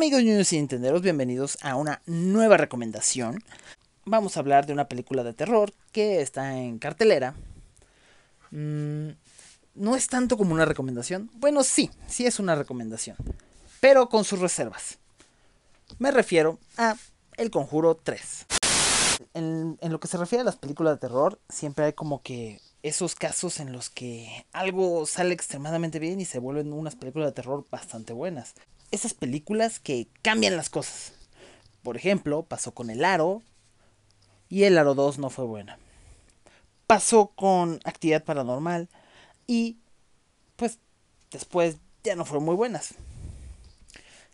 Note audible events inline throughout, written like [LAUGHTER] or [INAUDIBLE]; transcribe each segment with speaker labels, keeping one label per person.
Speaker 1: Amigos niños y entenderos, bienvenidos a una nueva recomendación. Vamos a hablar de una película de terror que está en cartelera. Mm, no es tanto como una recomendación. Bueno, sí, sí es una recomendación. Pero con sus reservas. Me refiero a El Conjuro 3. En, en lo que se refiere a las películas de terror, siempre hay como que esos casos en los que algo sale extremadamente bien y se vuelven unas películas de terror bastante buenas. Esas películas que cambian las cosas. Por ejemplo, pasó con El Aro y El Aro 2 no fue buena. Pasó con Actividad Paranormal y pues después ya no fueron muy buenas.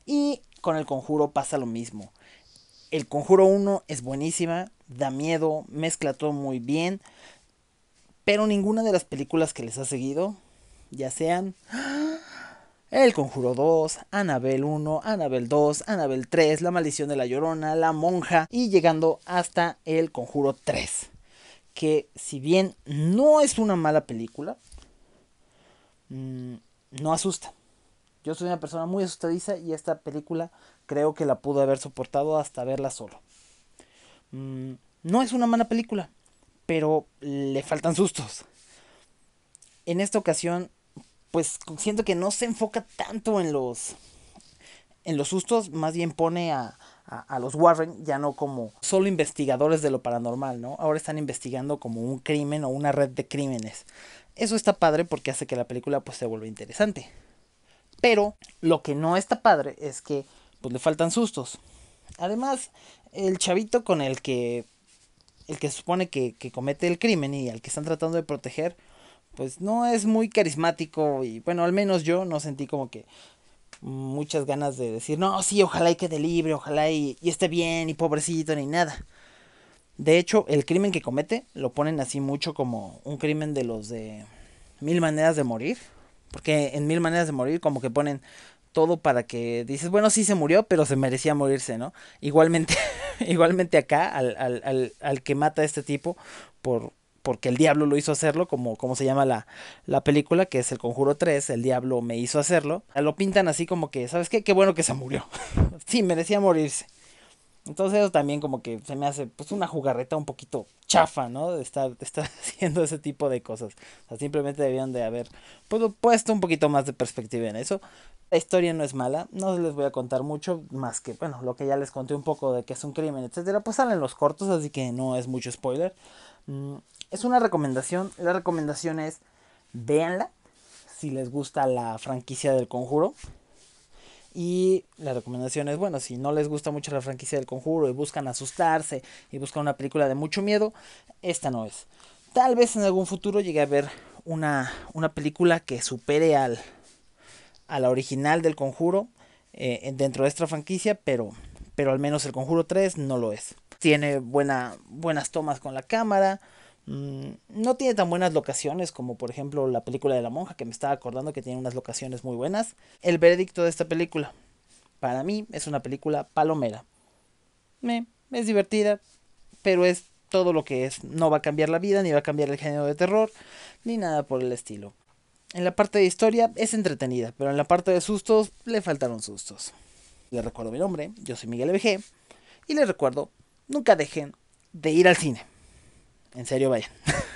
Speaker 1: Y con El Conjuro pasa lo mismo. El Conjuro 1 es buenísima, da miedo, mezcla todo muy bien, pero ninguna de las películas que les ha seguido, ya sean El Conjuro 2, Anabel 1, Anabel 2, Anabel 3, La Maldición de la Llorona, La Monja y llegando hasta El Conjuro 3, que si bien no es una mala película, mmm, no asusta. Yo soy una persona muy asustadiza y esta película creo que la pude haber soportado hasta verla solo. Mm, no es una mala película, pero le faltan sustos. En esta ocasión, pues siento que no se enfoca tanto en los en los sustos, más bien pone a, a, a, los Warren ya no como solo investigadores de lo paranormal, ¿no? Ahora están investigando como un crimen o una red de crímenes. Eso está padre porque hace que la película pues se vuelva interesante. Pero lo que no está padre es que pues le faltan sustos. Además, el chavito con el que el que supone que, que, comete el crimen y al que están tratando de proteger, pues no es muy carismático y bueno, al menos yo no sentí como que muchas ganas de decir, no, sí, ojalá y quede libre, ojalá y, y esté bien y pobrecito ni nada. De hecho, el crimen que comete lo ponen así mucho como un crimen de los de mil maneras de morir. Porque en mil maneras de morir como que ponen todo para que dices, bueno, sí se murió, pero se merecía morirse, ¿no? Igualmente, [LAUGHS] igualmente acá, al, al, al, al, que mata a este tipo, por, porque el diablo lo hizo hacerlo, como, como se llama la, la película, que es el Conjuro 3, el diablo me hizo hacerlo, lo pintan así como que, ¿sabes qué? Qué bueno que se murió. [LAUGHS] sí, merecía morirse. Entonces eso también como que se me hace pues una jugarreta un poquito chafa, ¿no? De estar, de estar [LAUGHS] haciendo ese tipo de cosas. O sea, simplemente debían de haber pues, puesto un poquito más de perspectiva en eso. La historia no es mala, no les voy a contar mucho, más que, bueno, lo que ya les conté un poco de que es un crimen, etcétera, pues salen los cortos, así que no es mucho spoiler. Es una recomendación, la recomendación es, véanla, si les gusta la franquicia del conjuro. Y la recomendación es, bueno, si no les gusta mucho la franquicia del conjuro y buscan asustarse y buscan una película de mucho miedo, esta no es. Tal vez en algún futuro llegue a ver una, una película que supere al, a la original del conjuro eh, dentro de esta franquicia, pero, pero al menos el conjuro 3 no lo es. Tiene buena, buenas tomas con la cámara, no tiene tan buenas locaciones como por ejemplo la película de la monja que me estaba acordando que tiene unas locaciones muy buenas. El veredicto de esta película, para mí es una película palomera. Me, es divertida, pero es todo lo que es. No va a cambiar la vida, ni va a cambiar el género de terror, ni nada por el estilo. En la parte de historia es entretenida, pero en la parte de sustos le faltaron sustos. Les recuerdo mi nombre, yo soy Miguel BG, y les recuerdo, nunca dejen de ir al cine. En serio, vayan. [LAUGHS]